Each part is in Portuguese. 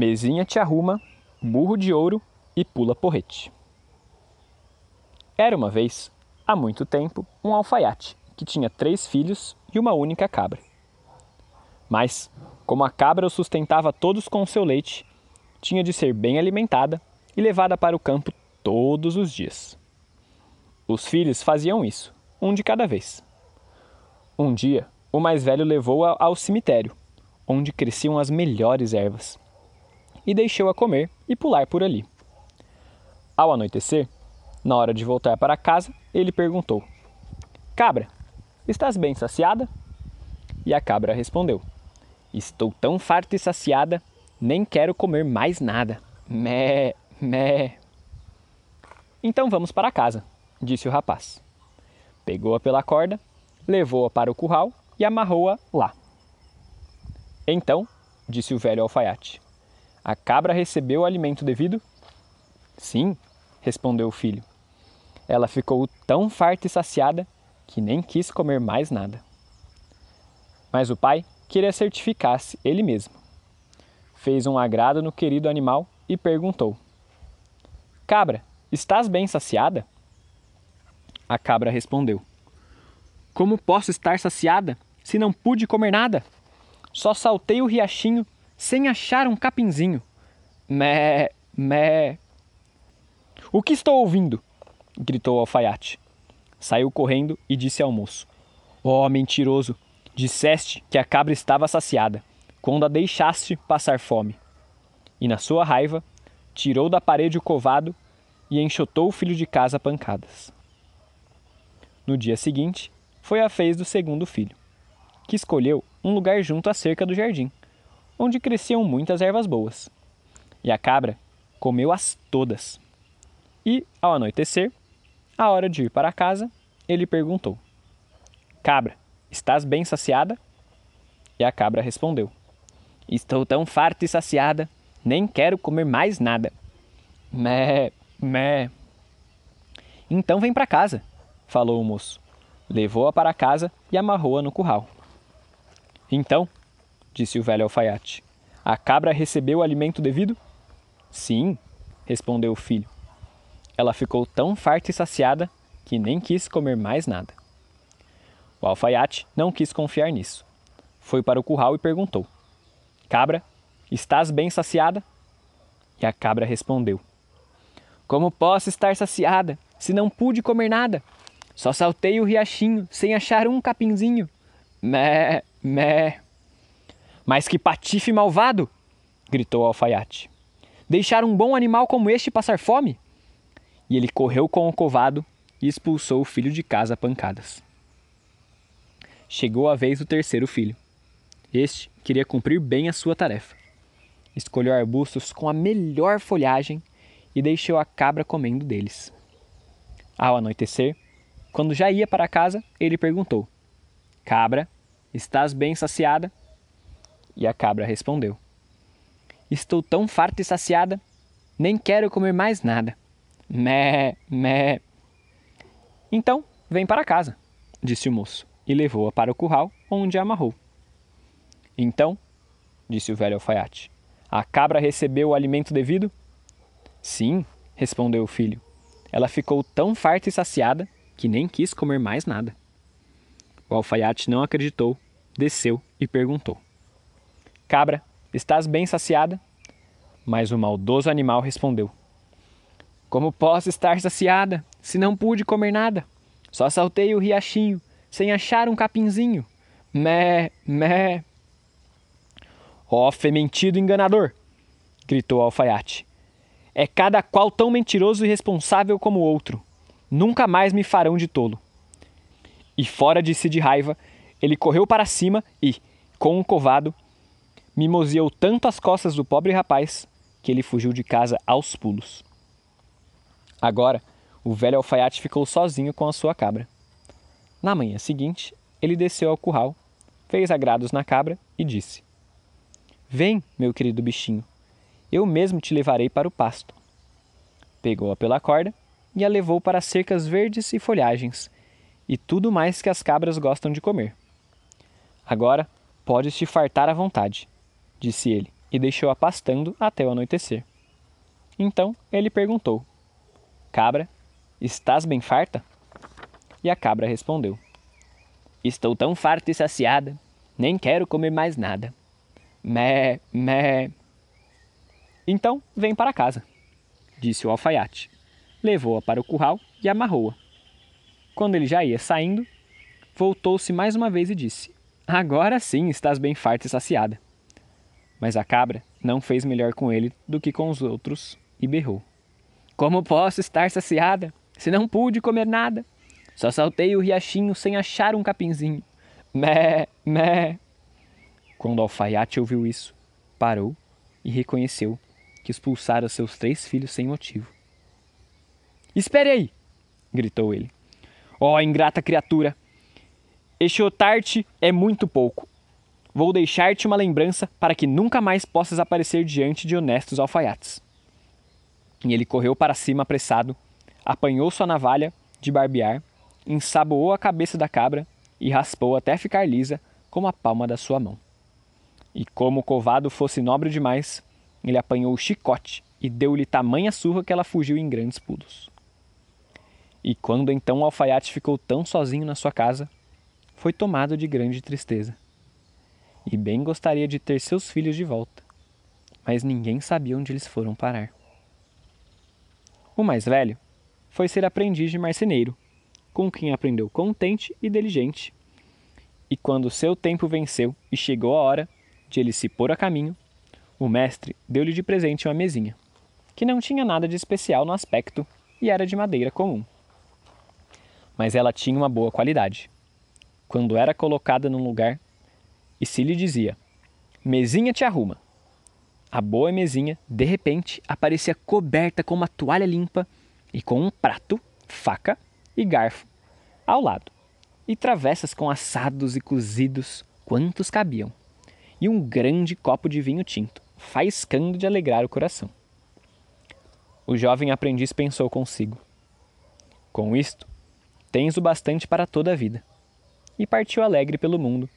Mesinha te arruma, burro de ouro e pula porrete. Era uma vez, há muito tempo, um alfaiate que tinha três filhos e uma única cabra. Mas, como a cabra os sustentava todos com seu leite, tinha de ser bem alimentada e levada para o campo todos os dias. Os filhos faziam isso, um de cada vez. Um dia, o mais velho levou-a ao cemitério, onde cresciam as melhores ervas, e deixou-a comer e pular por ali. Ao anoitecer, na hora de voltar para casa, ele perguntou: Cabra, estás bem saciada? E a cabra respondeu: Estou tão farta e saciada, nem quero comer mais nada. Mé, mé. Então vamos para casa, disse o rapaz. Pegou-a pela corda, levou-a para o curral e amarrou-a lá. Então, disse o velho alfaiate, a cabra recebeu o alimento devido? Sim, respondeu o filho. Ela ficou tão farta e saciada que nem quis comer mais nada. Mas o pai queria certificar-se ele mesmo. Fez um agrado no querido animal e perguntou: Cabra, estás bem saciada? A cabra respondeu: Como posso estar saciada se não pude comer nada? Só saltei o riachinho sem achar um capinzinho. Mé, mé. O que estou ouvindo? gritou o alfaiate. Saiu correndo e disse ao moço: Ó oh, mentiroso, disseste que a cabra estava saciada, quando a deixaste passar fome. E na sua raiva, tirou da parede o covado e enxotou o filho de casa a pancadas. No dia seguinte, foi a vez do segundo filho, que escolheu um lugar junto à cerca do jardim, onde cresciam muitas ervas boas. E a cabra comeu-as todas. E, ao anoitecer, à hora de ir para casa, ele perguntou: Cabra, estás bem saciada? E a cabra respondeu: Estou tão farta e saciada, nem quero comer mais nada. Mé, mé. Então vem para casa, falou o moço. Levou-a para casa e amarrou-a no curral. Então, disse o velho alfaiate, a cabra recebeu o alimento devido? Sim, respondeu o filho. Ela ficou tão farta e saciada que nem quis comer mais nada. O alfaiate não quis confiar nisso. Foi para o curral e perguntou: Cabra, estás bem saciada? E a cabra respondeu: Como posso estar saciada se não pude comer nada? Só saltei o riachinho sem achar um capinzinho. Mé, Mé. Mas que patife malvado! gritou o alfaiate. Deixar um bom animal como este passar fome? E ele correu com o covado e expulsou o filho de casa a pancadas. Chegou a vez do terceiro filho. Este queria cumprir bem a sua tarefa. Escolheu arbustos com a melhor folhagem e deixou a cabra comendo deles. Ao anoitecer, quando já ia para casa, ele perguntou: Cabra, Estás bem saciada? E a cabra respondeu: Estou tão farta e saciada, nem quero comer mais nada. Mé, mé. Então, vem para casa, disse o moço, e levou-a para o curral, onde a amarrou. Então, disse o velho alfaiate, a cabra recebeu o alimento devido? Sim, respondeu o filho. Ela ficou tão farta e saciada que nem quis comer mais nada. O alfaiate não acreditou, desceu e perguntou: Cabra, estás bem saciada? Mas o maldoso animal respondeu: Como posso estar saciada se não pude comer nada? Só saltei o riachinho sem achar um capinzinho. Mé, mé. Ó oh, fementido enganador! gritou o alfaiate. É cada qual tão mentiroso e irresponsável como o outro. Nunca mais me farão de tolo e fora de si de raiva, ele correu para cima e, com um covado, mimoseou tanto as costas do pobre rapaz que ele fugiu de casa aos pulos. Agora, o velho alfaiate ficou sozinho com a sua cabra. Na manhã seguinte, ele desceu ao curral, fez agrados na cabra e disse: Vem, meu querido bichinho, eu mesmo te levarei para o pasto. Pegou-a pela corda e a levou para cercas verdes e folhagens, e tudo mais que as cabras gostam de comer. Agora podes te fartar à vontade, disse ele, e deixou-a pastando até o anoitecer. Então ele perguntou: Cabra, estás bem farta? E a cabra respondeu: Estou tão farta e saciada, nem quero comer mais nada. Mé, mé. Então vem para casa, disse o alfaiate. Levou-a para o curral e amarrou-a. Quando ele já ia saindo, voltou-se mais uma vez e disse: Agora sim estás bem farta e saciada. Mas a cabra não fez melhor com ele do que com os outros e berrou: Como posso estar saciada se não pude comer nada? Só saltei o riachinho sem achar um capinzinho. Mé, mé. Quando o alfaiate ouviu isso, parou e reconheceu que expulsara seus três filhos sem motivo. Espere aí! gritou ele. Ó oh, ingrata criatura! Exotar-te é muito pouco. Vou deixar-te uma lembrança para que nunca mais possas aparecer diante de honestos alfaiates. E ele correu para cima apressado, apanhou sua navalha de barbear, ensaboou a cabeça da cabra e raspou até ficar lisa como a palma da sua mão. E como o covado fosse nobre demais, ele apanhou o chicote e deu-lhe tamanha surra que ela fugiu em grandes pulos. E quando então o alfaiate ficou tão sozinho na sua casa, foi tomado de grande tristeza. E bem gostaria de ter seus filhos de volta, mas ninguém sabia onde eles foram parar. O mais velho foi ser aprendiz de marceneiro, com quem aprendeu contente e diligente. E quando seu tempo venceu e chegou a hora de ele se pôr a caminho, o mestre deu-lhe de presente uma mesinha, que não tinha nada de especial no aspecto e era de madeira comum mas ela tinha uma boa qualidade. Quando era colocada num lugar e se lhe dizia: Mesinha te arruma. A boa mesinha, de repente, aparecia coberta com uma toalha limpa e com um prato, faca e garfo ao lado, e travessas com assados e cozidos quantos cabiam, e um grande copo de vinho tinto, faiscando de alegrar o coração. O jovem aprendiz pensou consigo: Com isto, Tens o bastante para toda a vida. E partiu alegre pelo mundo,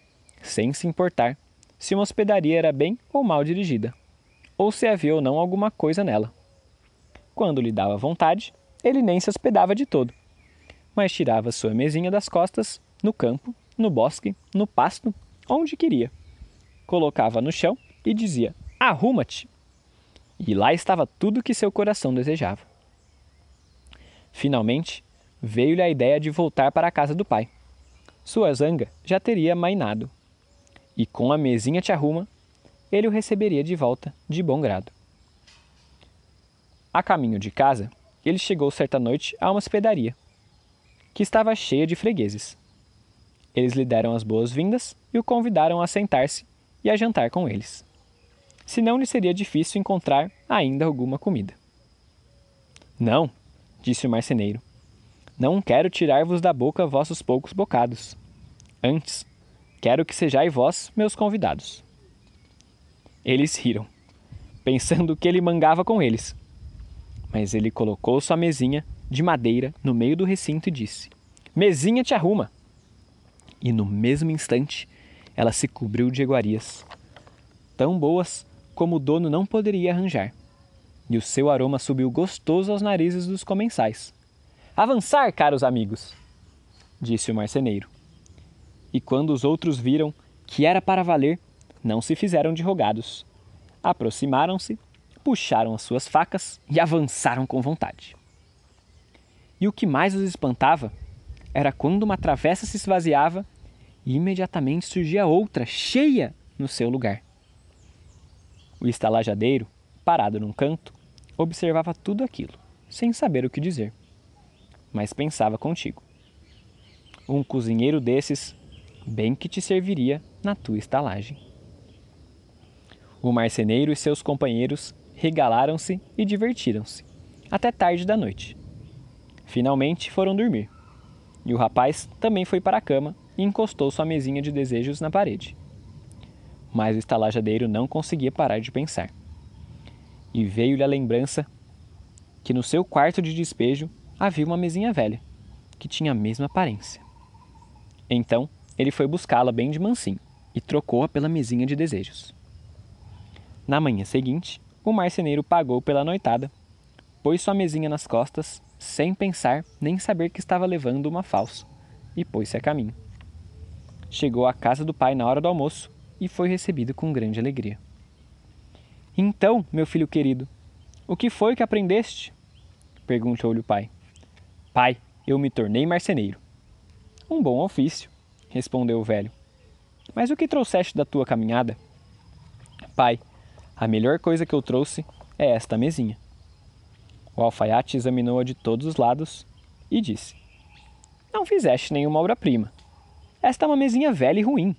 sem se importar se uma hospedaria era bem ou mal dirigida, ou se havia ou não alguma coisa nela. Quando lhe dava vontade, ele nem se hospedava de todo, mas tirava sua mesinha das costas, no campo, no bosque, no pasto, onde queria. Colocava no chão e dizia: Arruma-te! E lá estava tudo que seu coração desejava. Finalmente, veio-lhe a ideia de voltar para a casa do pai. Sua zanga já teria mainado. E com a mesinha te arruma, ele o receberia de volta de bom grado. A caminho de casa, ele chegou certa noite a uma hospedaria, que estava cheia de fregueses. Eles lhe deram as boas-vindas e o convidaram a sentar-se e a jantar com eles. Senão lhe seria difícil encontrar ainda alguma comida. Não, disse o marceneiro, não quero tirar-vos da boca vossos poucos bocados. Antes, quero que sejais vós meus convidados. Eles riram, pensando que ele mangava com eles. Mas ele colocou sua mesinha de madeira no meio do recinto e disse: Mesinha te arruma! E no mesmo instante, ela se cobriu de iguarias, tão boas como o dono não poderia arranjar. E o seu aroma subiu gostoso aos narizes dos comensais. Avançar, caros amigos, disse o marceneiro. E quando os outros viram que era para valer, não se fizeram de rogados. Aproximaram-se, puxaram as suas facas e avançaram com vontade. E o que mais os espantava era quando uma travessa se esvaziava e imediatamente surgia outra, cheia, no seu lugar. O estalajadeiro, parado num canto, observava tudo aquilo, sem saber o que dizer mas pensava contigo. Um cozinheiro desses, bem que te serviria na tua estalagem. O marceneiro e seus companheiros regalaram-se e divertiram-se, até tarde da noite. Finalmente foram dormir, e o rapaz também foi para a cama e encostou sua mesinha de desejos na parede. Mas o estalajadeiro não conseguia parar de pensar. E veio-lhe a lembrança que no seu quarto de despejo havia uma mesinha velha, que tinha a mesma aparência. Então ele foi buscá-la bem de mansinho e trocou-a pela mesinha de desejos. Na manhã seguinte, o marceneiro pagou pela noitada, pôs sua mesinha nas costas, sem pensar nem saber que estava levando uma falsa, e pôs-se a caminho. Chegou à casa do pai na hora do almoço e foi recebido com grande alegria. Então, meu filho querido, o que foi que aprendeste? perguntou-lhe o pai. Pai, eu me tornei marceneiro. Um bom ofício, respondeu o velho. Mas o que trouxeste da tua caminhada? Pai, a melhor coisa que eu trouxe é esta mesinha. O alfaiate examinou-a de todos os lados e disse: Não fizeste nenhuma obra-prima. Esta é uma mesinha velha e ruim.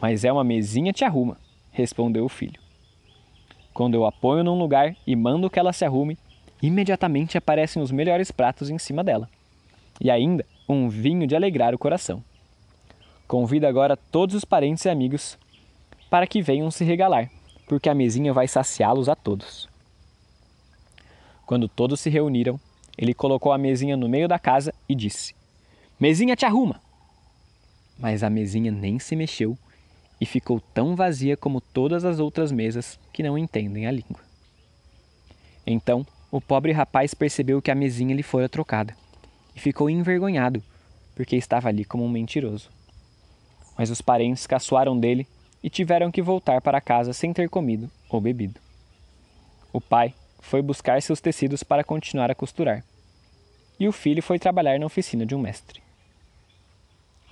Mas é uma mesinha te arruma, respondeu o filho. Quando eu a ponho num lugar e mando que ela se arrume, imediatamente aparecem os melhores pratos em cima dela. E ainda um vinho de alegrar o coração. Convido agora todos os parentes e amigos para que venham se regalar, porque a mesinha vai saciá-los a todos. Quando todos se reuniram, ele colocou a mesinha no meio da casa e disse: Mesinha te arruma! Mas a mesinha nem se mexeu e ficou tão vazia como todas as outras mesas que não entendem a língua. Então o pobre rapaz percebeu que a mesinha lhe fora trocada e ficou envergonhado, porque estava ali como um mentiroso. Mas os parentes caçoaram dele e tiveram que voltar para casa sem ter comido ou bebido. O pai foi buscar seus tecidos para continuar a costurar, e o filho foi trabalhar na oficina de um mestre.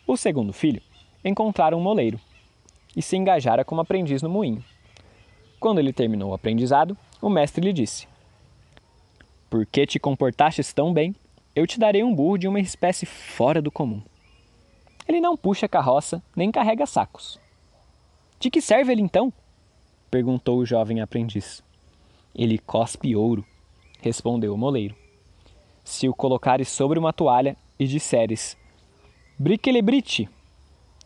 O segundo filho encontrara um moleiro e se engajara como aprendiz no moinho. Quando ele terminou o aprendizado, o mestre lhe disse: Por que te comportastes tão bem, eu te darei um burro de uma espécie fora do comum. Ele não puxa carroça nem carrega sacos. De que serve ele então? perguntou o jovem aprendiz. Ele cospe ouro, respondeu o moleiro. Se o colocares sobre uma toalha e disseres: Briquelebrite,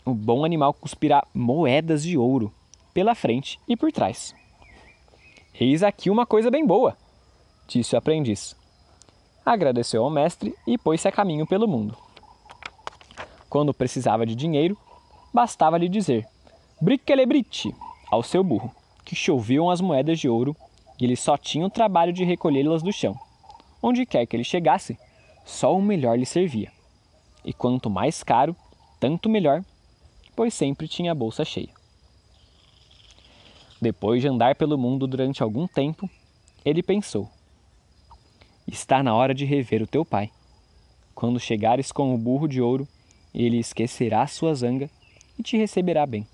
o bom animal cuspirá moedas de ouro pela frente e por trás. Eis aqui uma coisa bem boa, disse o aprendiz. Agradeceu ao mestre e pôs-se a caminho pelo mundo. Quando precisava de dinheiro, bastava-lhe dizer briquelebrite ao seu burro, que choviam as moedas de ouro e ele só tinha o trabalho de recolhê-las do chão. Onde quer que ele chegasse, só o melhor lhe servia. E quanto mais caro, tanto melhor, pois sempre tinha a bolsa cheia. Depois de andar pelo mundo durante algum tempo, ele pensou: Está na hora de rever o teu pai. Quando chegares com o burro de ouro, ele esquecerá sua zanga e te receberá bem.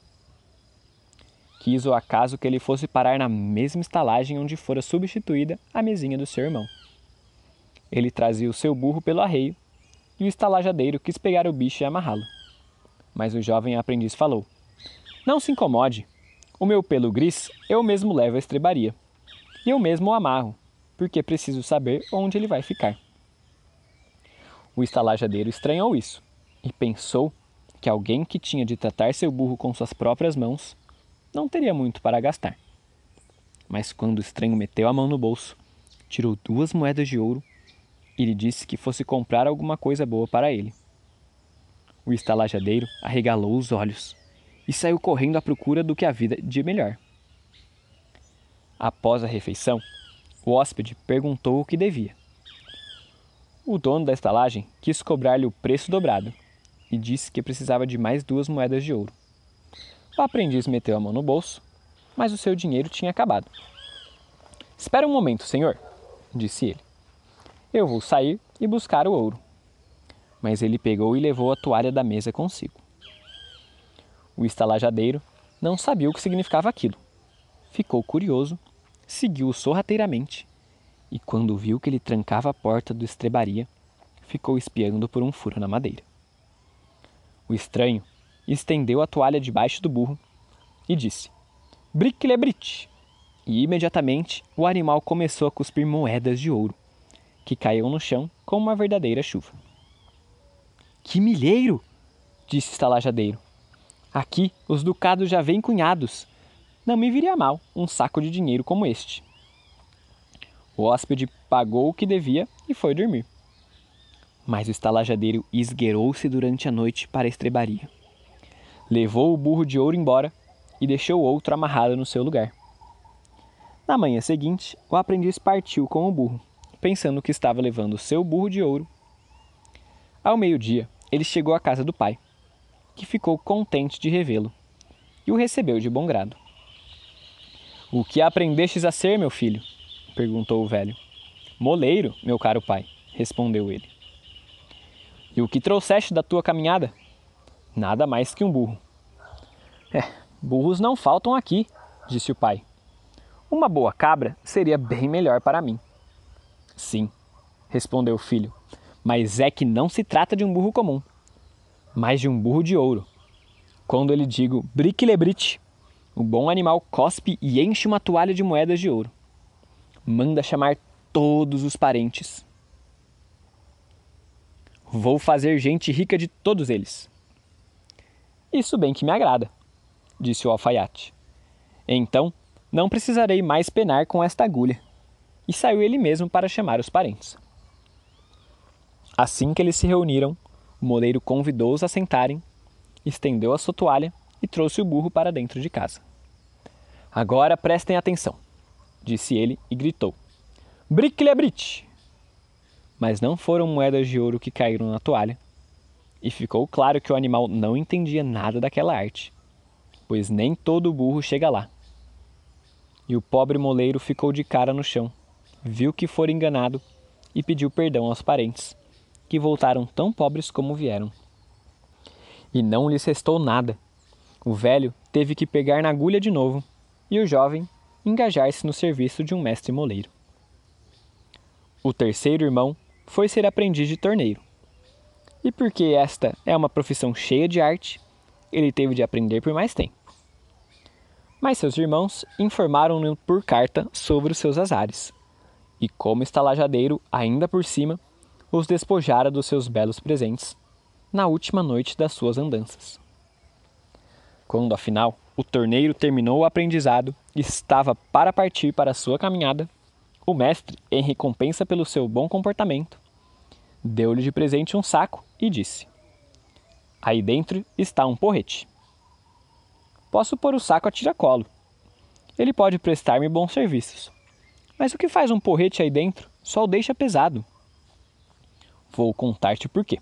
Quis o acaso que ele fosse parar na mesma estalagem onde fora substituída a mesinha do seu irmão. Ele trazia o seu burro pelo arreio e o estalajadeiro quis pegar o bicho e amarrá-lo. Mas o jovem aprendiz falou: Não se incomode. O meu pelo gris eu mesmo levo à estrebaria. E eu mesmo o amarro, porque preciso saber onde ele vai ficar. O estalajadeiro estranhou isso e pensou que alguém que tinha de tratar seu burro com suas próprias mãos não teria muito para gastar. Mas quando o estranho meteu a mão no bolso, tirou duas moedas de ouro e lhe disse que fosse comprar alguma coisa boa para ele. O estalajadeiro arregalou os olhos e saiu correndo à procura do que havia de melhor. Após a refeição, o hóspede perguntou o que devia. O dono da estalagem quis cobrar-lhe o preço dobrado e disse que precisava de mais duas moedas de ouro. O aprendiz meteu a mão no bolso, mas o seu dinheiro tinha acabado. Espera um momento, senhor, disse ele. Eu vou sair e buscar o ouro. Mas ele pegou e levou a toalha da mesa consigo. O estalajadeiro não sabia o que significava aquilo. Ficou curioso, seguiu-o sorrateiramente e, quando viu que ele trancava a porta do estrebaria, ficou espiando por um furo na madeira. O estranho estendeu a toalha debaixo do burro e disse: Briquelebrite! E imediatamente o animal começou a cuspir moedas de ouro, que caíam no chão como uma verdadeira chuva. Que milheiro! disse o estalajadeiro. Aqui os ducados já vêm cunhados. Não me viria mal um saco de dinheiro como este. O hóspede pagou o que devia e foi dormir. Mas o estalajadeiro esgueirou-se durante a noite para a estrebaria. Levou o burro de ouro embora e deixou outro amarrado no seu lugar. Na manhã seguinte, o aprendiz partiu com o burro, pensando que estava levando o seu burro de ouro. Ao meio-dia, ele chegou à casa do pai, que ficou contente de revê-lo e o recebeu de bom grado. O que aprendestes a ser, meu filho? perguntou o velho. Moleiro, meu caro pai, respondeu ele. E o que trouxeste da tua caminhada? Nada mais que um burro. É, burros não faltam aqui, disse o pai. Uma boa cabra seria bem melhor para mim. Sim, respondeu o filho, mas é que não se trata de um burro comum, mas de um burro de ouro. Quando eu lhe digo briquelebrite, o bom animal cospe e enche uma toalha de moedas de ouro. Manda chamar todos os parentes. Vou fazer gente rica de todos eles. Isso bem que me agrada, disse o alfaiate. Então, não precisarei mais penar com esta agulha. E saiu ele mesmo para chamar os parentes. Assim que eles se reuniram, o moleiro convidou-os a sentarem, estendeu a sua toalha e trouxe o burro para dentro de casa. Agora prestem atenção, disse ele e gritou: Bricle-brite! Mas não foram moedas de ouro que caíram na toalha, e ficou claro que o animal não entendia nada daquela arte, pois nem todo burro chega lá. E o pobre moleiro ficou de cara no chão, viu que fora enganado e pediu perdão aos parentes, que voltaram tão pobres como vieram. E não lhes restou nada. O velho teve que pegar na agulha de novo e o jovem engajar-se no serviço de um mestre moleiro. O terceiro irmão foi ser aprendiz de torneiro. E porque esta é uma profissão cheia de arte, ele teve de aprender por mais tempo mas seus irmãos informaram-no por carta sobre os seus azares. E como estalajadeiro, ainda por cima, os despojara dos seus belos presentes na última noite das suas andanças. Quando, afinal, o torneiro terminou o aprendizado e estava para partir para sua caminhada, o mestre, em recompensa pelo seu bom comportamento, deu-lhe de presente um saco e disse: Aí dentro está um porrete. Posso pôr o saco a tiracolo. Ele pode prestar-me bons serviços. Mas o que faz um porrete aí dentro só o deixa pesado. Vou contar-te por quê,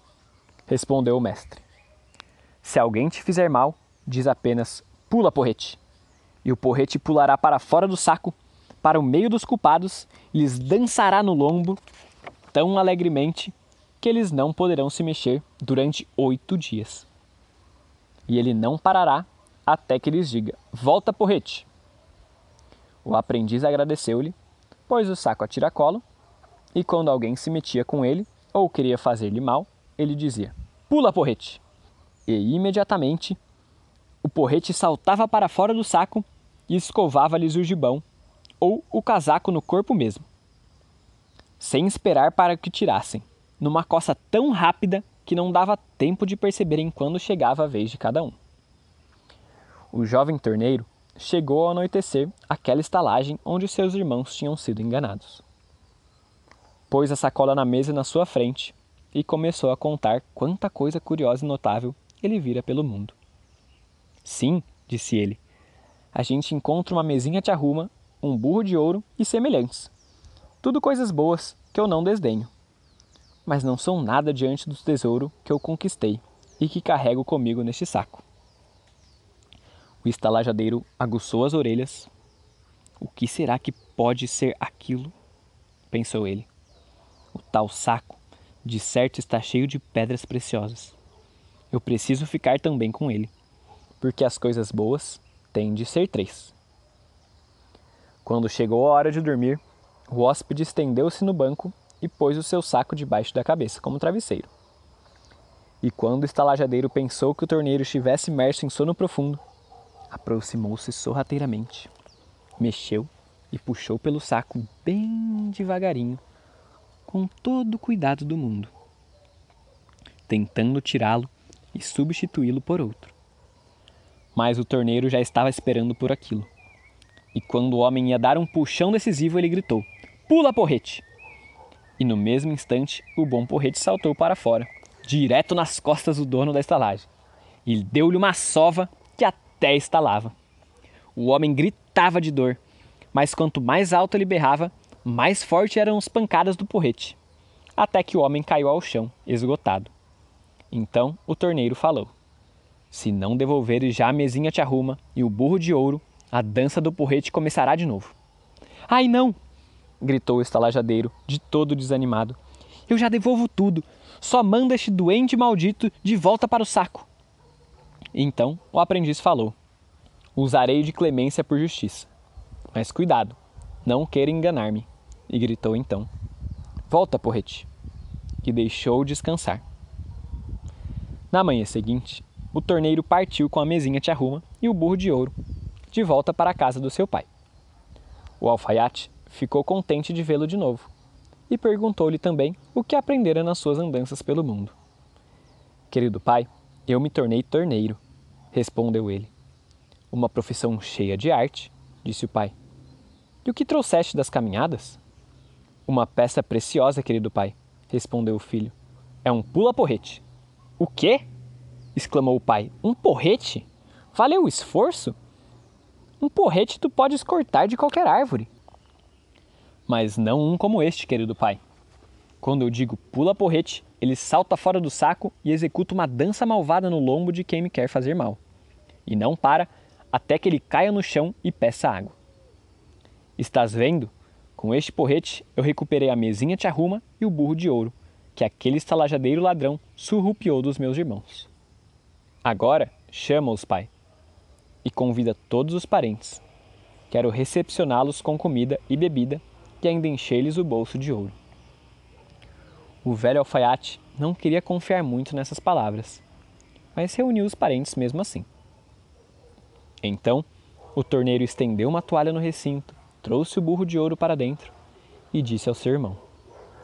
respondeu o mestre. Se alguém te fizer mal, diz apenas pula porrete. E o porrete pulará para fora do saco, para o meio dos culpados, lhes dançará no lombo tão alegremente que eles não poderão se mexer durante oito dias. E ele não parará até que lhes diga: Volta, porrete! O aprendiz agradeceu-lhe, pôs o saco a tiracolo, e quando alguém se metia com ele ou queria fazer-lhe mal, ele dizia: Pula, porrete! E imediatamente o porrete saltava para fora do saco e escovava-lhes o gibão ou o casaco no corpo mesmo, sem esperar para que tirassem, numa coça tão rápida que não dava tempo de perceberem quando chegava a vez de cada um o jovem torneiro chegou ao anoitecer àquela estalagem onde seus irmãos tinham sido enganados. Pôs a sacola na mesa na sua frente e começou a contar quanta coisa curiosa e notável ele vira pelo mundo. Sim, disse ele, a gente encontra uma mesinha de arruma, um burro de ouro e semelhantes. Tudo coisas boas que eu não desdenho. Mas não são nada diante do tesouro que eu conquistei e que carrego comigo neste saco. O estalajadeiro aguçou as orelhas. O que será que pode ser aquilo? pensou ele. O tal saco, de certo, está cheio de pedras preciosas. Eu preciso ficar também com ele, porque as coisas boas têm de ser três. Quando chegou a hora de dormir, o hóspede estendeu-se no banco e pôs o seu saco debaixo da cabeça, como travesseiro. E quando o estalajadeiro pensou que o torneiro estivesse imerso em sono profundo, aproximou-se sorrateiramente, mexeu e puxou pelo saco bem devagarinho, com todo o cuidado do mundo, tentando tirá-lo e substituí-lo por outro. Mas o torneiro já estava esperando por aquilo. E quando o homem ia dar um puxão decisivo, ele gritou: Pula, porrete! E no mesmo instante, o bom porrete saltou para fora, direto nas costas do dono da estalagem. E deu-lhe uma sova que até estalava. O homem gritava de dor, mas quanto mais alto ele berrava, mais forte eram as pancadas do porrete, até que o homem caiu ao chão, esgotado. Então o torneiro falou: Se não devolveres já a mesinha te arruma e o burro de ouro, a dança do porrete começará de novo. Ai não! gritou o estalajadeiro, de todo desanimado. Eu já devolvo tudo. Só manda este doente maldito de volta para o saco. Então o aprendiz falou: Usarei de clemência por justiça. Mas cuidado, não queira enganar-me. E gritou então: Volta, porrete. E deixou descansar. Na manhã seguinte, o torneiro partiu com a mesinha te arruma e o burro de ouro, de volta para a casa do seu pai. O alfaiate ficou contente de vê-lo de novo e perguntou-lhe também o que aprendera nas suas andanças pelo mundo. Querido pai, eu me tornei torneiro, respondeu ele. Uma profissão cheia de arte, disse o pai. E o que trouxeste das caminhadas? Uma peça preciosa, querido pai, respondeu o filho. É um pula-porrete. O quê? exclamou o pai. Um porrete? Valeu o esforço? Um porrete tu podes cortar de qualquer árvore mas não um como este, querido pai. Quando eu digo pula porrete, ele salta fora do saco e executa uma dança malvada no lombo de quem me quer fazer mal. E não para até que ele caia no chão e peça água. Estás vendo? Com este porrete eu recuperei a mesinha te arruma e o burro de ouro, que aquele estalajadeiro ladrão surrupiou dos meus irmãos. Agora chama-os, pai, e convida todos os parentes. Quero recepcioná-los com comida e bebida e ainda encher-lhes o bolso de ouro. O velho alfaiate não queria confiar muito nessas palavras, mas reuniu os parentes mesmo assim. Então, o torneiro estendeu uma toalha no recinto, trouxe o burro de ouro para dentro e disse ao seu irmão: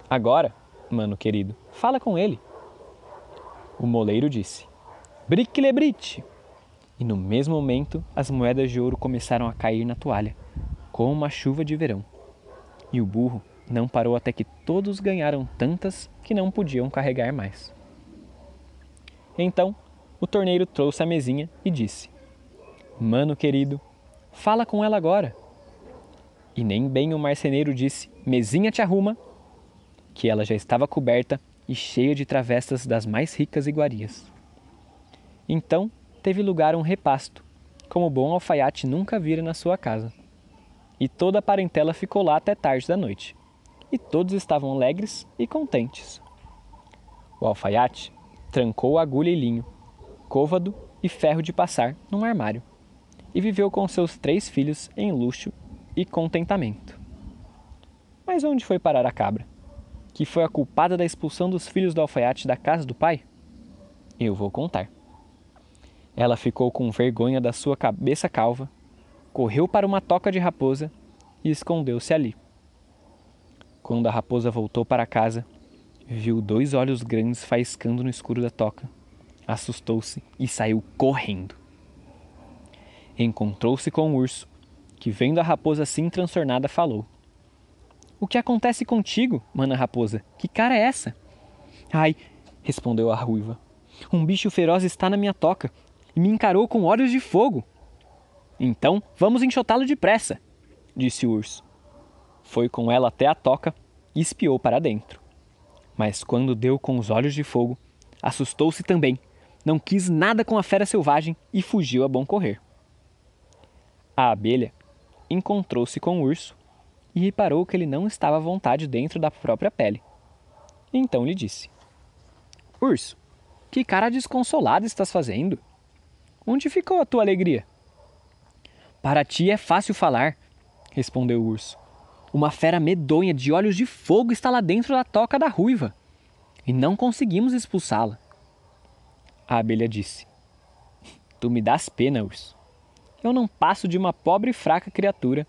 Agora, mano querido, fala com ele. O moleiro disse: Briquelebrite! E no mesmo momento as moedas de ouro começaram a cair na toalha, como uma chuva de verão. E o burro não parou até que todos ganharam tantas que não podiam carregar mais. Então, o torneiro trouxe a mesinha e disse: Mano querido, fala com ela agora. E nem bem o marceneiro disse: Mesinha te arruma, que ela já estava coberta e cheia de travessas das mais ricas iguarias. Então teve lugar um repasto, como o bom alfaiate nunca vira na sua casa e toda a parentela ficou lá até tarde da noite. E todos estavam alegres e contentes. O alfaiate trancou agulha e linho, côvado e ferro de passar num armário, e viveu com seus três filhos em luxo e contentamento. Mas onde foi parar a cabra? Que foi a culpada da expulsão dos filhos do alfaiate da casa do pai? Eu vou contar. Ela ficou com vergonha da sua cabeça calva correu para uma toca de raposa e escondeu-se ali. Quando a raposa voltou para casa, viu dois olhos grandes faiscando no escuro da toca. Assustou-se e saiu correndo. Encontrou-se com o urso, que, vendo a raposa assim transtornada, falou: O que acontece contigo, mana raposa? Que cara é essa? Ai, respondeu a ruiva. Um bicho feroz está na minha toca e me encarou com olhos de fogo. Então vamos enxotá-lo depressa, disse o urso. Foi com ela até a toca e espiou para dentro. Mas quando deu com os olhos de fogo, assustou-se também, não quis nada com a fera selvagem e fugiu a bom correr. A abelha encontrou-se com o urso e reparou que ele não estava à vontade dentro da própria pele. Então lhe disse: Urso, que cara desconsolada estás fazendo? Onde ficou a tua alegria? Para ti é fácil falar, respondeu o urso. Uma fera medonha de olhos de fogo está lá dentro da toca da ruiva e não conseguimos expulsá-la. A abelha disse: Tu me dás pena, urso. Eu não passo de uma pobre e fraca criatura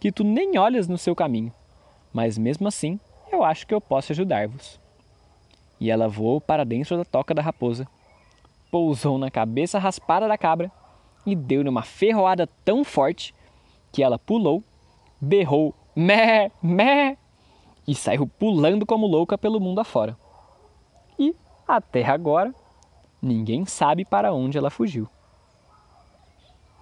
que tu nem olhas no seu caminho, mas mesmo assim eu acho que eu posso ajudar-vos. E ela voou para dentro da toca da raposa, pousou na cabeça raspada da cabra e deu-lhe uma ferroada tão forte que ela pulou, berrou mé, mé e saiu pulando como louca pelo mundo afora. E, até agora, ninguém sabe para onde ela fugiu.